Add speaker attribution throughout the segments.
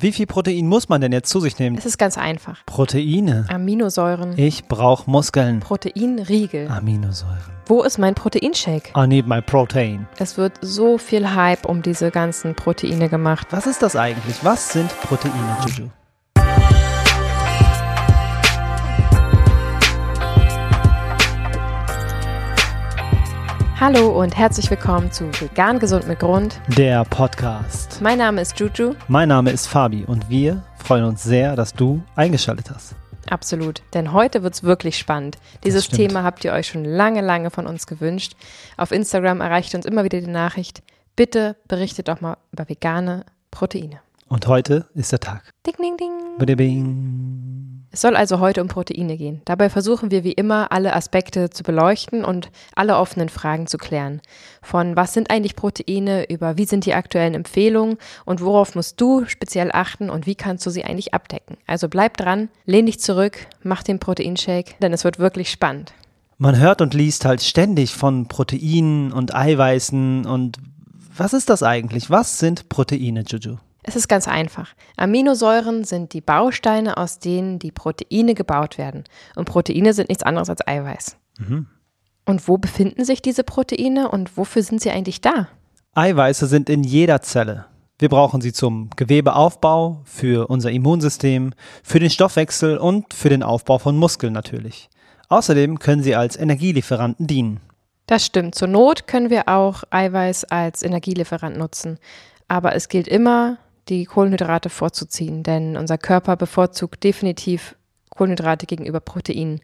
Speaker 1: Wie viel Protein muss man denn jetzt zu sich nehmen?
Speaker 2: Es ist ganz einfach.
Speaker 1: Proteine.
Speaker 2: Aminosäuren,
Speaker 1: Ich brauche Muskeln.
Speaker 2: Proteinriegel.
Speaker 1: Aminosäuren.
Speaker 2: Wo ist mein Proteinshake?
Speaker 1: I need my protein.
Speaker 2: Es wird so viel Hype um diese ganzen Proteine gemacht.
Speaker 1: Was ist das eigentlich? Was sind Proteine, Juju?
Speaker 2: Hallo und herzlich willkommen zu Vegan Gesund mit Grund.
Speaker 1: Der Podcast.
Speaker 2: Mein Name ist Juju.
Speaker 1: Mein Name ist Fabi und wir freuen uns sehr, dass du eingeschaltet hast.
Speaker 2: Absolut. Denn heute wird's wirklich spannend. Dieses. Thema habt ihr euch schon lange, lange von uns gewünscht. Auf Instagram erreicht uns immer wieder die Nachricht, bitte berichtet doch mal über vegane Proteine.
Speaker 1: Und heute ist der Tag.
Speaker 2: Ding, ding, ding.
Speaker 1: Bing.
Speaker 2: Es soll also heute um Proteine gehen. Dabei versuchen wir wie immer alle Aspekte zu beleuchten und alle offenen Fragen zu klären. Von was sind eigentlich Proteine, über wie sind die aktuellen Empfehlungen und worauf musst du speziell achten und wie kannst du sie eigentlich abdecken. Also bleib dran, lehn dich zurück, mach den Proteinshake, denn es wird wirklich spannend.
Speaker 1: Man hört und liest halt ständig von Proteinen und Eiweißen und was ist das eigentlich? Was sind Proteine, Juju?
Speaker 2: Es ist ganz einfach. Aminosäuren sind die Bausteine, aus denen die Proteine gebaut werden. Und Proteine sind nichts anderes als Eiweiß. Und wo befinden sich diese Proteine und wofür sind sie eigentlich da?
Speaker 1: Eiweiße sind in jeder Zelle. Wir brauchen sie zum Gewebeaufbau, für unser Immunsystem, für den Stoffwechsel und für den Aufbau von Muskeln natürlich. Außerdem können sie als Energielieferanten dienen.
Speaker 2: Das stimmt. Zur Not können wir auch Eiweiß als Energielieferant nutzen. Aber es gilt immer, die Kohlenhydrate vorzuziehen, denn unser Körper bevorzugt definitiv Kohlenhydrate gegenüber Proteinen.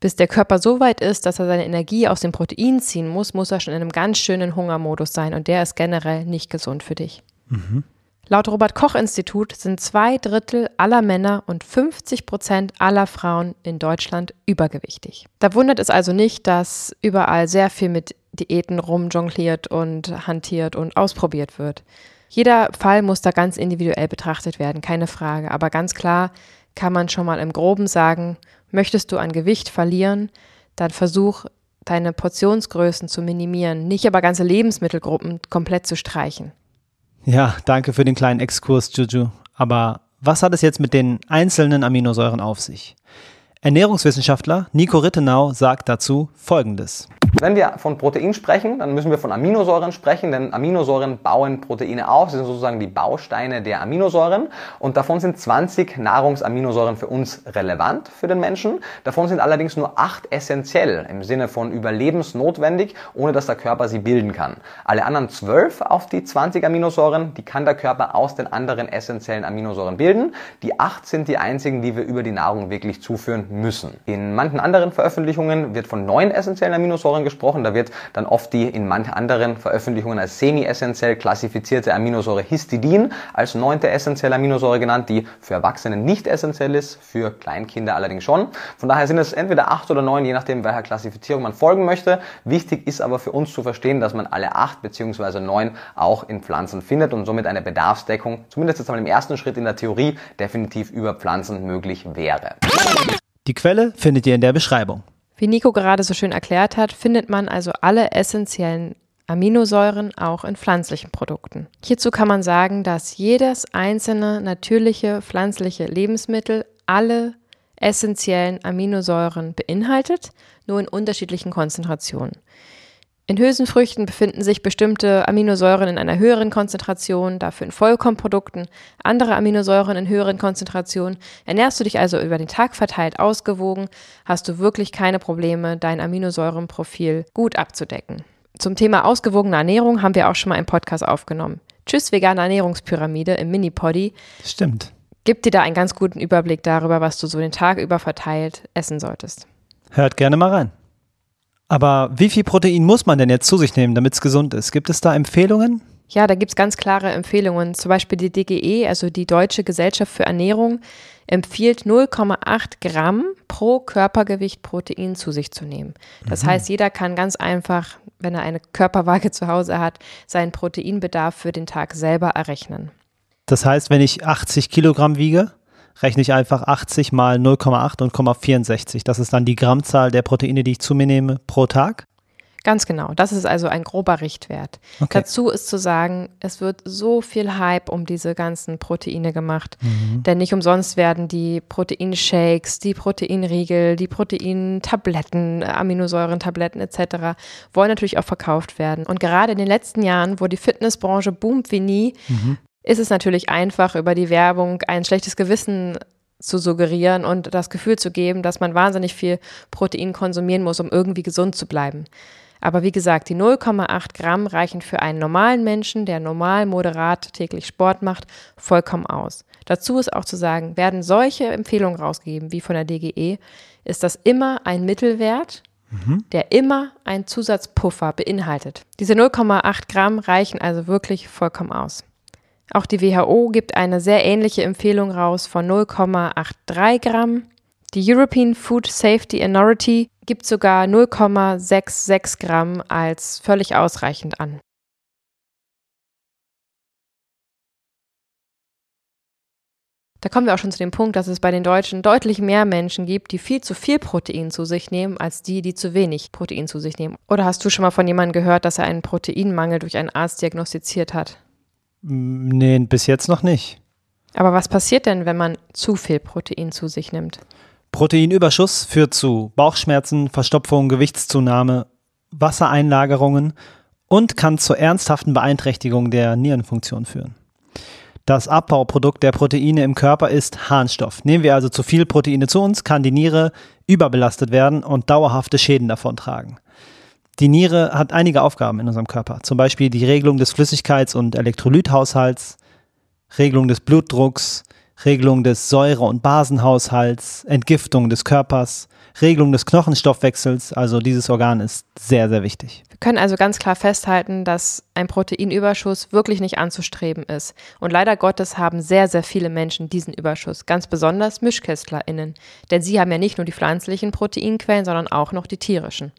Speaker 2: Bis der Körper so weit ist, dass er seine Energie aus dem Protein ziehen muss, muss er schon in einem ganz schönen Hungermodus sein und der ist generell nicht gesund für dich. Laut Robert Koch Institut sind zwei Drittel aller Männer und 50 Prozent aller Frauen in Deutschland übergewichtig. Da wundert es also nicht, dass überall sehr viel mit Diäten rumjongliert und hantiert und ausprobiert wird. Jeder Fall muss da ganz individuell betrachtet werden, keine Frage. Aber ganz klar kann man schon mal im Groben sagen, möchtest du an Gewicht verlieren, dann versuch deine Portionsgrößen zu minimieren, nicht aber ganze Lebensmittelgruppen komplett zu streichen.
Speaker 1: Ja, danke für den kleinen Exkurs, Juju. Aber was hat es jetzt mit den einzelnen Aminosäuren auf sich? Ernährungswissenschaftler Nico Rittenau sagt dazu Folgendes.
Speaker 3: Wenn wir von Protein sprechen, dann müssen wir von Aminosäuren sprechen, denn Aminosäuren bauen Proteine auf. Sie sind sozusagen die Bausteine der Aminosäuren und davon sind 20 Nahrungsaminosäuren für uns relevant für den Menschen. Davon sind allerdings nur 8 essentiell im Sinne von überlebensnotwendig, ohne dass der Körper sie bilden kann. Alle anderen 12 auf die 20 Aminosäuren, die kann der Körper aus den anderen essentiellen Aminosäuren bilden. Die 8 sind die einzigen, die wir über die Nahrung wirklich zuführen müssen. In manchen anderen Veröffentlichungen wird von neun essentiellen Aminosäuren gesprochen. Da wird dann oft die in manchen anderen Veröffentlichungen als semi-essentiell klassifizierte Aminosäure Histidin als neunte essentielle Aminosäure genannt, die für Erwachsene nicht essentiell ist, für Kleinkinder allerdings schon. Von daher sind es entweder acht oder neun, je nachdem, welcher Klassifizierung man folgen möchte. Wichtig ist aber für uns zu verstehen, dass man alle acht beziehungsweise neun auch in Pflanzen findet und somit eine Bedarfsdeckung, zumindest jetzt einmal im ersten Schritt in der Theorie, definitiv über Pflanzen möglich wäre.
Speaker 1: Die Quelle findet ihr in der Beschreibung.
Speaker 2: Wie Nico gerade so schön erklärt hat, findet man also alle essentiellen Aminosäuren auch in pflanzlichen Produkten. Hierzu kann man sagen, dass jedes einzelne natürliche pflanzliche Lebensmittel alle essentiellen Aminosäuren beinhaltet, nur in unterschiedlichen Konzentrationen. In Hülsenfrüchten befinden sich bestimmte Aminosäuren in einer höheren Konzentration, dafür in Vollkornprodukten andere Aminosäuren in höheren Konzentrationen. Ernährst du dich also über den Tag verteilt ausgewogen, hast du wirklich keine Probleme, dein Aminosäurenprofil gut abzudecken. Zum Thema ausgewogene Ernährung haben wir auch schon mal einen Podcast aufgenommen. Tschüss, vegane Ernährungspyramide im Mini-Poddy.
Speaker 1: Stimmt.
Speaker 2: Gibt dir da einen ganz guten Überblick darüber, was du so den Tag über verteilt essen solltest.
Speaker 1: Hört gerne mal rein. Aber wie viel Protein muss man denn jetzt zu sich nehmen, damit es gesund ist? Gibt es da Empfehlungen?
Speaker 2: Ja, da gibt's ganz klare Empfehlungen. Zum Beispiel die DGE, also die Deutsche Gesellschaft für Ernährung, empfiehlt 0,8 Gramm pro Körpergewicht Protein zu sich zu nehmen. Das heißt, jeder kann ganz einfach, wenn er eine Körperwaage zu Hause hat, seinen Proteinbedarf für den Tag selber errechnen.
Speaker 1: Das heißt, wenn ich 80 Kilogramm wiege, rechne ich einfach 80 mal 0,8 und 0,64. Das ist dann die Grammzahl der Proteine, die ich zu mir nehme pro Tag.
Speaker 2: Ganz genau. Das ist also ein grober Richtwert.
Speaker 1: Okay.
Speaker 2: Dazu ist zu sagen, es wird so viel Hype um diese ganzen Proteine gemacht. Denn nicht umsonst werden die Proteinshakes, die Proteinriegel, die Proteintabletten, Aminosäurentabletten etc. wollen natürlich auch verkauft werden. Und gerade in den letzten Jahren, wo die Fitnessbranche boomt wie nie, ist es natürlich einfach, über die Werbung ein schlechtes Gewissen zu suggerieren und das Gefühl zu geben, dass man wahnsinnig viel Protein konsumieren muss, um irgendwie gesund zu bleiben. Aber wie gesagt, die 0,8 Gramm reichen für einen normalen Menschen, der normal, moderat täglich Sport macht, vollkommen aus. Dazu ist auch zu sagen, werden solche Empfehlungen rausgegeben wie von der DGE, ist das immer ein Mittelwert, der immer einen Zusatzpuffer beinhaltet. Diese 0,8 Gramm reichen also wirklich vollkommen aus. Auch die WHO gibt eine sehr ähnliche Empfehlung raus von 0,83 Gramm. Die European Food Safety Authority gibt sogar 0,66 Gramm als völlig ausreichend an. Da kommen wir auch schon zu dem Punkt, dass es bei den Deutschen deutlich mehr Menschen gibt, die viel zu viel Protein zu sich nehmen, als die, die zu wenig Protein zu sich nehmen. Oder hast du schon mal von jemandem gehört, dass er einen Proteinmangel durch einen Arzt diagnostiziert hat?
Speaker 1: Mm, Nee, bis jetzt noch nicht.
Speaker 2: Aber was passiert denn, wenn man zu viel Protein zu sich nimmt?
Speaker 1: Proteinüberschuss führt zu Bauchschmerzen, Verstopfung, Gewichtszunahme, Wassereinlagerungen und kann zur ernsthaften Beeinträchtigung der Nierenfunktion führen. Das Abbauprodukt der Proteine im Körper ist Harnstoff. Nehmen wir also zu viel Proteine zu uns, kann die Niere überbelastet werden und dauerhafte Schäden davontragen. Die Niere hat einige Aufgaben in unserem Körper, zum Beispiel die Regelung des Flüssigkeits- und Elektrolythaushalts, Regelung des Blutdrucks, Regelung des Säure- und Basenhaushalts, Entgiftung des Körpers, Regelung des Knochenstoffwechsels. Also dieses Organ ist sehr, sehr wichtig.
Speaker 2: Wir können also ganz klar festhalten, dass ein Proteinüberschuss wirklich nicht anzustreben ist. Und leider Gottes haben sehr, sehr viele Menschen diesen Überschuss, ganz besonders MischkästlerInnen. Denn sie haben ja nicht nur die pflanzlichen Proteinquellen, sondern auch noch die tierischen.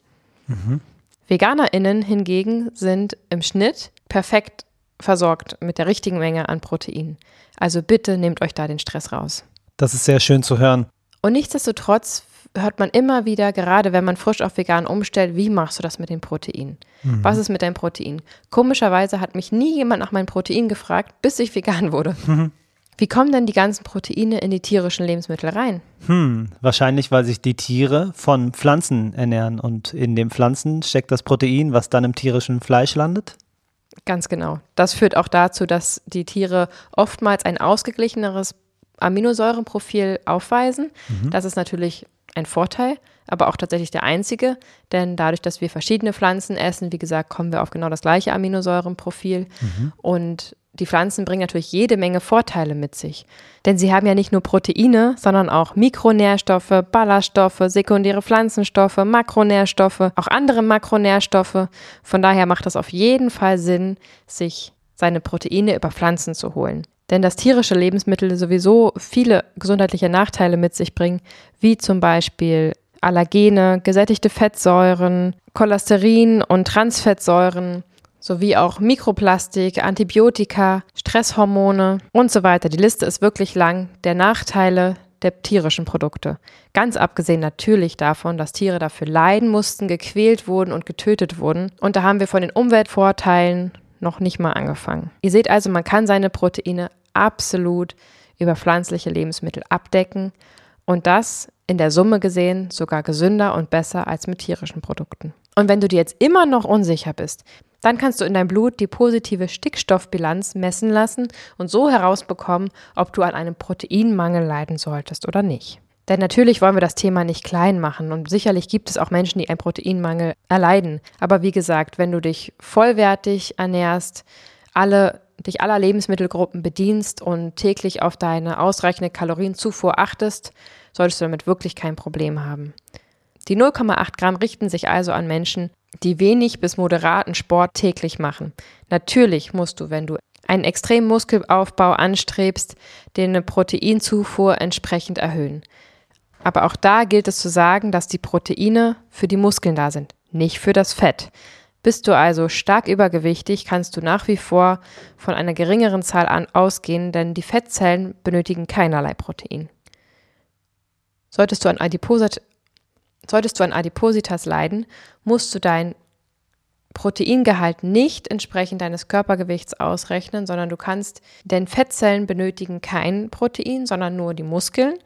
Speaker 2: VeganerInnen hingegen sind im Schnitt perfekt versorgt mit der richtigen Menge an Protein. Also bitte nehmt euch da den Stress raus.
Speaker 1: Das ist sehr schön zu hören.
Speaker 2: Und nichtsdestotrotz hört man immer wieder, gerade wenn man frisch auf vegan umstellt, wie machst du das mit den Proteinen? Was ist mit deinem Protein? Komischerweise hat mich nie jemand nach meinem Protein gefragt, bis ich vegan wurde. Wie kommen denn die ganzen Proteine in die tierischen Lebensmittel rein?
Speaker 1: Hm, wahrscheinlich, weil sich die Tiere von Pflanzen ernähren und in den Pflanzen steckt das Protein, was dann im tierischen Fleisch landet.
Speaker 2: Ganz genau. Das führt auch dazu, dass die Tiere oftmals ein ausgeglicheneres Aminosäurenprofil aufweisen. Das ist natürlich ein Vorteil, aber auch tatsächlich der einzige, denn dadurch, dass wir verschiedene Pflanzen essen, wie gesagt, kommen wir auf genau das gleiche Aminosäurenprofil und die Pflanzen bringen natürlich jede Menge Vorteile mit sich. Denn sie haben ja nicht nur Proteine, sondern auch Mikronährstoffe, Ballaststoffe, sekundäre Pflanzenstoffe, Makronährstoffe, auch andere Makronährstoffe. Von daher macht es auf jeden Fall Sinn, sich seine Proteine über Pflanzen zu holen. Denn dass tierische Lebensmittel sowieso viele gesundheitliche Nachteile mit sich bringen, wie zum Beispiel Allergene, gesättigte Fettsäuren, Cholesterin und Transfettsäuren, sowie auch Mikroplastik, Antibiotika, Stresshormone und so weiter. Die Liste ist wirklich lang der Nachteile der tierischen Produkte. Ganz abgesehen natürlich davon, dass Tiere dafür leiden mussten, gequält wurden und getötet wurden. Und da haben wir von den Umweltvorteilen noch nicht mal angefangen. Ihr seht also, man kann seine Proteine absolut über pflanzliche Lebensmittel abdecken und das in der Summe gesehen sogar gesünder und besser als mit tierischen Produkten. Und wenn du dir jetzt immer noch unsicher bist, dann kannst du in deinem Blut die positive Stickstoffbilanz messen lassen und so herausbekommen, ob du an einem Proteinmangel leiden solltest oder nicht. Denn natürlich wollen wir das Thema nicht klein machen und sicherlich gibt es auch Menschen, die einen Proteinmangel erleiden. Aber wie gesagt, wenn du dich vollwertig ernährst, alle, dich aller Lebensmittelgruppen bedienst und täglich auf deine ausreichende Kalorienzufuhr achtest, solltest du damit wirklich kein Problem haben. Die 0,8 Gramm richten sich also an Menschen, die wenig bis moderaten Sport täglich machen. Natürlich musst du, wenn du einen extremen Muskelaufbau anstrebst, deine Proteinzufuhr entsprechend erhöhen. Aber auch da gilt es zu sagen, dass die Proteine für die Muskeln da sind, nicht für das Fett. Bist du also stark übergewichtig, kannst du nach wie vor von einer geringeren Zahl an ausgehen, denn die Fettzellen benötigen keinerlei Protein. Solltest du an Adiposit Solltest du an Adipositas leiden, musst du dein Proteingehalt nicht entsprechend deines Körpergewichts ausrechnen, sondern du kannst, denn Fettzellen benötigen kein Protein, sondern nur die Muskeln.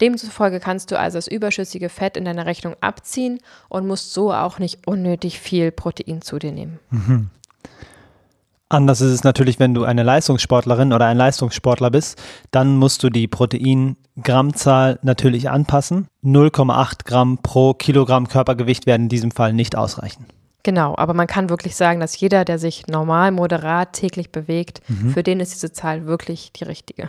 Speaker 2: Demzufolge kannst du also das überschüssige Fett in deiner Rechnung abziehen und musst so auch nicht unnötig viel Protein zu dir nehmen.
Speaker 1: Mhm. Anders ist es natürlich, wenn du eine Leistungssportlerin oder ein Leistungssportler bist, dann musst du die Proteingrammzahl natürlich anpassen. 0,8 Gramm pro Kilogramm Körpergewicht werden in diesem Fall nicht ausreichen.
Speaker 2: Genau, aber man kann wirklich sagen, dass jeder, der sich normal, moderat täglich bewegt,
Speaker 1: Mhm.
Speaker 2: für den ist diese Zahl wirklich die richtige.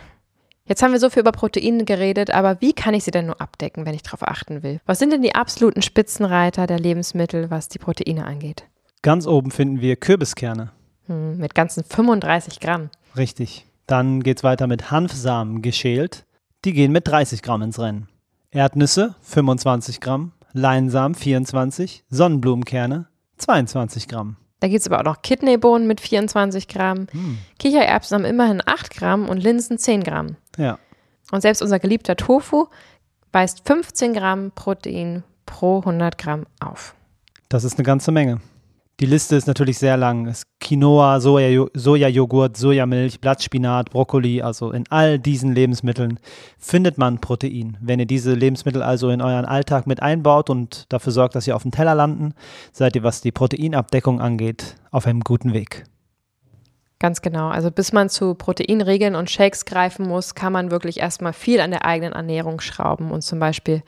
Speaker 2: Jetzt haben wir so viel über Proteine geredet, aber wie kann ich sie denn nur abdecken, wenn ich darauf achten will? Was sind denn die absoluten Spitzenreiter der Lebensmittel, was die Proteine angeht?
Speaker 1: Ganz oben finden wir Kürbiskerne.
Speaker 2: Hm, mit ganzen 35 Gramm.
Speaker 1: Richtig. Dann geht's weiter mit Hanfsamen geschält. Die gehen mit 30 Gramm ins Rennen. Erdnüsse 25 Gramm, Leinsamen 24, Sonnenblumenkerne 22 Gramm.
Speaker 2: Da gibt es aber auch noch Kidneybohnen mit 24 Gramm.
Speaker 1: Hm.
Speaker 2: Kichererbsen haben immerhin 8 Gramm und Linsen 10 Gramm.
Speaker 1: Ja,
Speaker 2: Und selbst unser geliebter Tofu weist 15 Gramm Protein pro 100 Gramm auf.
Speaker 1: das ist eine ganze Menge. Die Liste ist natürlich sehr lang. Es ist Quinoa, Soja- Sojajoghurt, Sojamilch, Blattspinat, Brokkoli. Also in all diesen Lebensmitteln findet man Protein. Wenn ihr diese Lebensmittel also in euren Alltag mit einbaut und dafür sorgt, dass sie auf dem Teller landen, seid ihr, was die Proteinabdeckung angeht, auf einem guten Weg.
Speaker 2: Ganz genau. Also bis man zu Proteinregeln und Shakes greifen muss, kann man wirklich erstmal viel an der eigenen Ernährung schrauben und zum Beispiel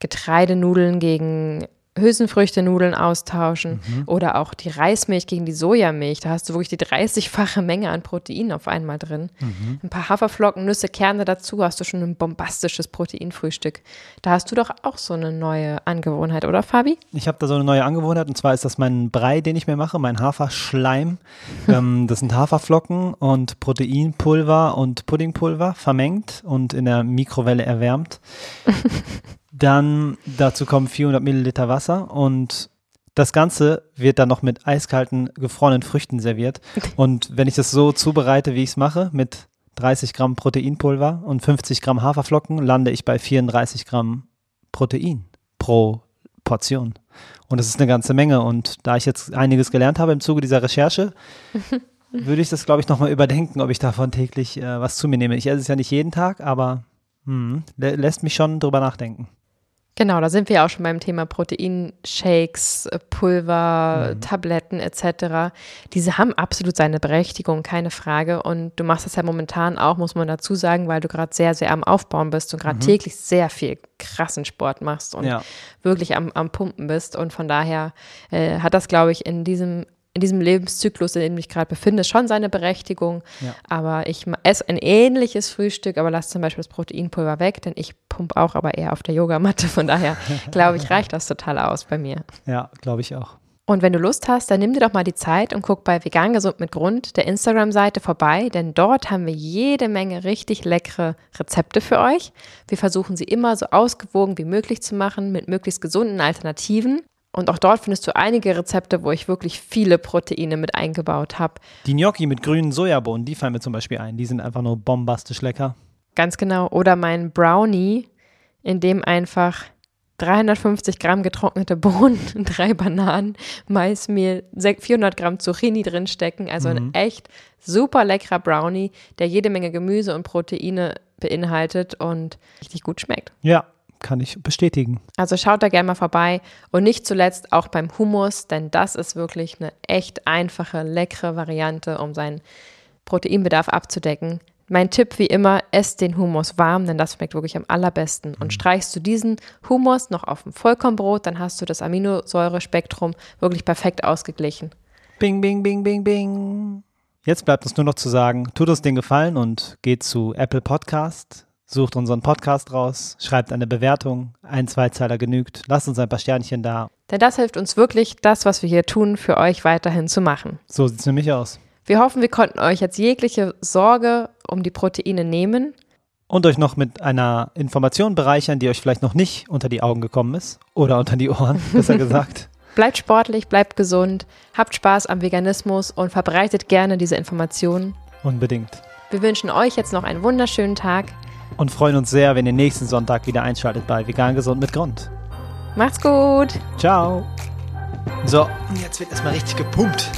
Speaker 2: Getreidenudeln gegen Hülsenfrüchte-Nudeln austauschen oder auch die Reismilch gegen die Sojamilch. Da hast du wirklich die 30-fache Menge an Protein auf einmal drin. Ein paar Haferflocken, Nüsse, Kerne dazu, hast du schon ein bombastisches Proteinfrühstück. Da hast du doch auch so eine neue Angewohnheit, oder Fabi?
Speaker 1: Ich habe da so eine neue Angewohnheit und zwar ist das mein Brei, den ich mir mache, mein Haferschleim. ähm, das sind Haferflocken und Proteinpulver und Puddingpulver vermengt und in der Mikrowelle erwärmt. Dann dazu kommen 400 Milliliter Wasser und das Ganze wird dann noch mit eiskalten, gefrorenen Früchten serviert. Und wenn ich das so zubereite, wie ich es mache, mit 30 Gramm Proteinpulver und 50 Gramm Haferflocken, lande ich bei 34 Gramm Protein pro Portion. Und das ist eine ganze Menge. Und da ich jetzt einiges gelernt habe im Zuge dieser Recherche, würde ich das, glaube ich, nochmal überdenken, ob ich davon täglich äh, was zu mir nehme. Ich esse es ja nicht jeden Tag, aber hm, lä lässt mich schon drüber nachdenken.
Speaker 2: Genau, da sind wir auch schon beim Thema Proteinshakes, äh, Pulver,
Speaker 1: Mhm.
Speaker 2: Tabletten etc. Diese haben absolut seine Berechtigung, keine Frage. Und du machst das ja momentan auch, muss man dazu sagen, weil du gerade sehr, sehr am Aufbauen bist und gerade täglich sehr viel krassen Sport machst und
Speaker 1: Mhm. Ja.
Speaker 2: wirklich am, am Pumpen bist. Und von daher äh, hat das, glaube ich, in diesem in diesem Lebenszyklus, in dem du dich gerade befindest, schon seine Berechtigung.
Speaker 1: Ja.
Speaker 2: Aber ich esse ein ähnliches Frühstück, aber lass zum Beispiel das Proteinpulver weg, denn ich pump auch, aber eher auf der Yogamatte. Von daher glaube ich, reicht das total aus bei mir.
Speaker 1: Ja, glaube ich auch.
Speaker 2: Und wenn du Lust hast, dann nimm dir doch mal die Zeit und guck bei Vegan Gesund mit Grund, der Instagram-Seite vorbei, denn dort haben wir jede Menge richtig leckere Rezepte für euch. Wir versuchen sie immer so ausgewogen wie möglich zu machen mit möglichst gesunden Alternativen. Und auch dort findest du einige Rezepte, wo ich wirklich viele Proteine mit eingebaut habe.
Speaker 1: Die Gnocchi mit grünen Sojabohnen, die fallen mir zum Beispiel ein. Die sind einfach nur bombastisch lecker.
Speaker 2: Ganz genau. Oder mein Brownie, in dem einfach 350 Gramm getrocknete Bohnen, drei Bananen, Maismehl, sech- 400 Gramm Zucchini drinstecken. Also ein echt super leckerer Brownie, der jede Menge Gemüse und Proteine beinhaltet und richtig gut schmeckt.
Speaker 1: Ja, kann ich bestätigen.
Speaker 2: Also schaut da gerne mal vorbei und nicht zuletzt auch beim Hummus, denn das ist wirklich eine echt einfache, leckere Variante, um seinen Proteinbedarf abzudecken. Mein Tipp wie immer, esst den Hummus warm, denn das schmeckt wirklich am allerbesten. Und streichst du diesen Hummus noch auf dem Vollkornbrot, dann hast du das Aminosäurespektrum wirklich perfekt ausgeglichen.
Speaker 1: Bing, bing, bing, bing, bing. Jetzt bleibt uns nur noch zu sagen, tut uns den Gefallen und geht zu Apple Podcast, sucht unseren Podcast raus, schreibt eine Bewertung, ein Zweizeiler genügt, lasst uns ein paar Sternchen da.
Speaker 2: Denn das hilft uns wirklich, das, was wir hier tun, für euch weiterhin zu machen.
Speaker 1: So sieht es nämlich aus.
Speaker 2: Wir hoffen, wir konnten euch jetzt jegliche Sorge um die Proteine nehmen
Speaker 1: Und euch noch mit einer Information bereichern, die euch vielleicht noch nicht unter die Augen gekommen ist. Oder unter die Ohren, besser gesagt.
Speaker 2: Bleibt sportlich, bleibt gesund, habt Spaß am Veganismus und verbreitet gerne diese Informationen.
Speaker 1: Unbedingt.
Speaker 2: Wir wünschen euch jetzt noch einen wunderschönen Tag.
Speaker 1: Und freuen uns sehr, wenn ihr nächsten Sonntag wieder einschaltet bei Vegan Gesund mit Grund.
Speaker 2: Macht's gut!
Speaker 1: Ciao. So, und jetzt wird erstmal richtig gepumpt.